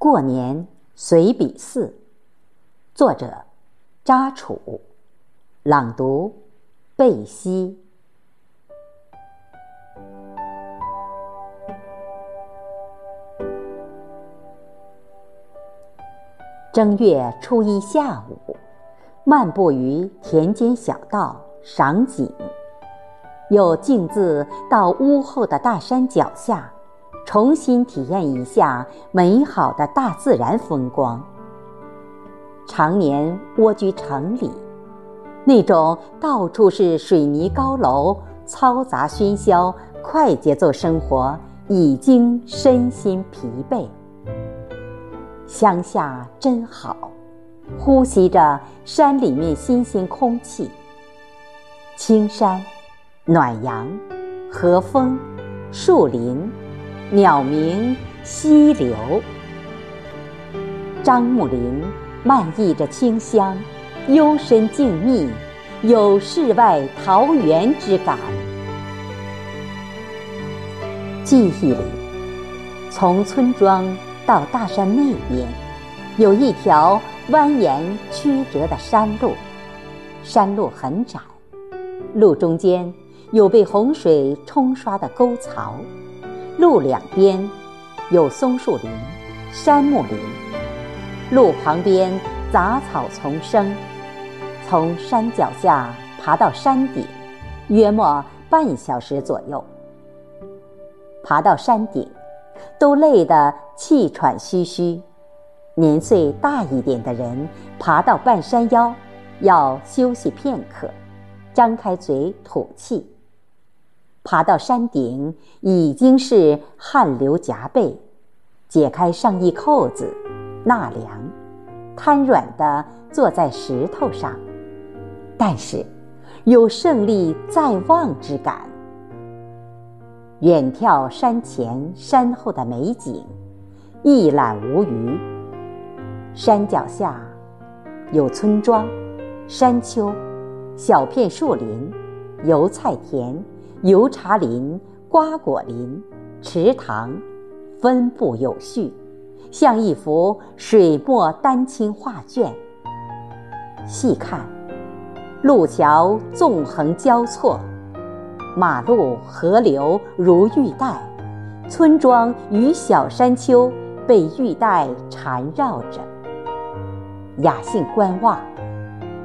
过年随笔四，作者扎楚，朗读贝西。正月初一下午，漫步于田间小道赏景，又径自到屋后的大山脚下，重新体验一下美好的大自然风光。常年蜗居城里，那种到处是水泥高楼、嘈杂喧嚣、快节奏生活，已经身心疲惫。乡下真好，呼吸着山里面新鲜空气。青山、暖阳、和风、树林、鸟鸣、溪流，樟木林漫溢着清香，幽深静谧，有世外桃源之感。记忆里，从村庄。到大山那边，有一条蜿蜒曲折的山路，山路很窄，路中间有被洪水冲刷的沟槽，路两边有松树林、杉木林，路旁边杂草丛生。从山脚下爬到山顶，约莫半小时左右。爬到山顶。都累得气喘吁吁，年岁大一点的人爬到半山腰，要休息片刻，张开嘴吐气。爬到山顶已经是汗流浃背，解开上衣扣子，纳凉，瘫软地坐在石头上，但是有胜利在望之感。远眺山前山后的美景，一览无余。山脚下有村庄、山丘、小片树林、油菜田、油茶林、瓜果林、池塘，分布有序，像一幅水墨丹青画卷。细看，路桥纵横交错。马路、河流如玉带，村庄与小山丘被玉带缠绕着。雅兴观望，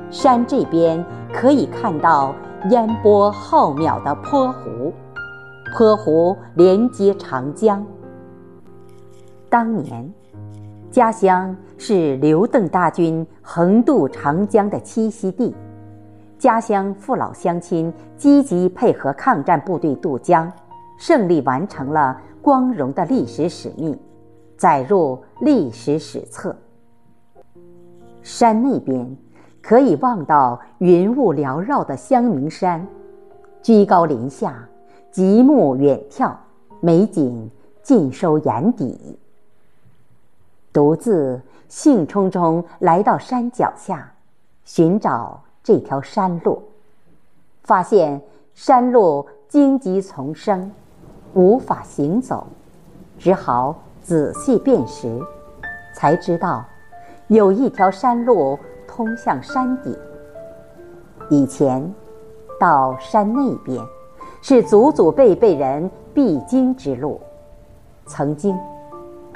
山这边可以看到烟波浩渺的坡湖，坡湖连接长江。当年，家乡是刘邓大军横渡长江的栖息地。家乡父老乡亲积极配合抗战部队渡江，胜利完成了光荣的历史使命，载入历史史册。山那边可以望到云雾缭绕的香明山，居高临下，极目远眺，美景尽收眼底。独自兴冲冲来到山脚下，寻找。这条山路，发现山路荆棘丛生，无法行走，只好仔细辨识，才知道有一条山路通向山顶。以前到山那边是祖祖辈辈人必经之路，曾经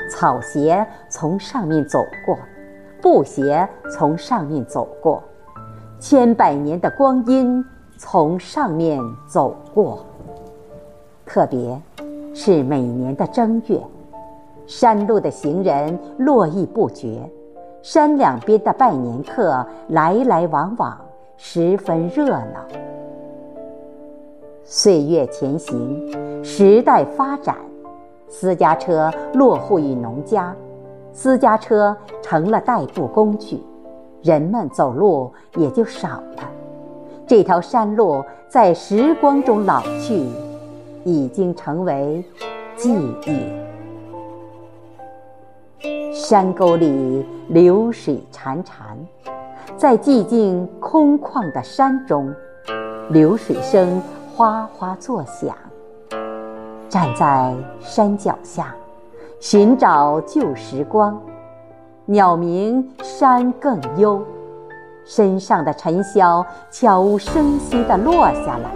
草鞋从上面走过，布鞋从上面走过。千百年的光阴从上面走过，特别是每年的正月，山路的行人络绎不绝，山两边的拜年客来来往往，十分热闹。岁月前行，时代发展，私家车落户于农家，私家车成了代步工具。人们走路也就少了，这条山路在时光中老去，已经成为记忆。山沟里流水潺潺，在寂静空旷的山中，流水声哗哗作响。站在山脚下，寻找旧时光。鸟鸣山更幽，身上的尘嚣悄无声息地落下来，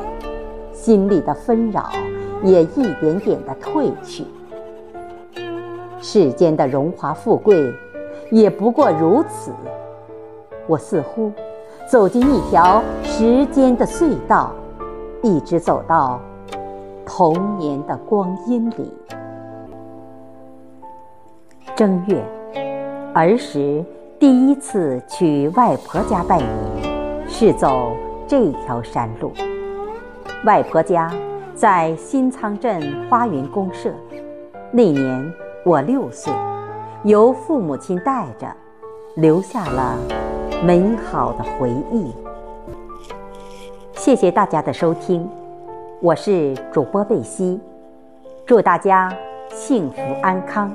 心里的纷扰也一点点地褪去。世间的荣华富贵，也不过如此。我似乎走进一条时间的隧道，一直走到童年的光阴里。正月，儿时第一次去外婆家拜年，是走这条山路。外婆家在新仓镇花园公社，那年。我六岁，由父母亲带着，留下了美好的回忆。谢谢大家的收听，我是主播贝西，祝大家幸福安康。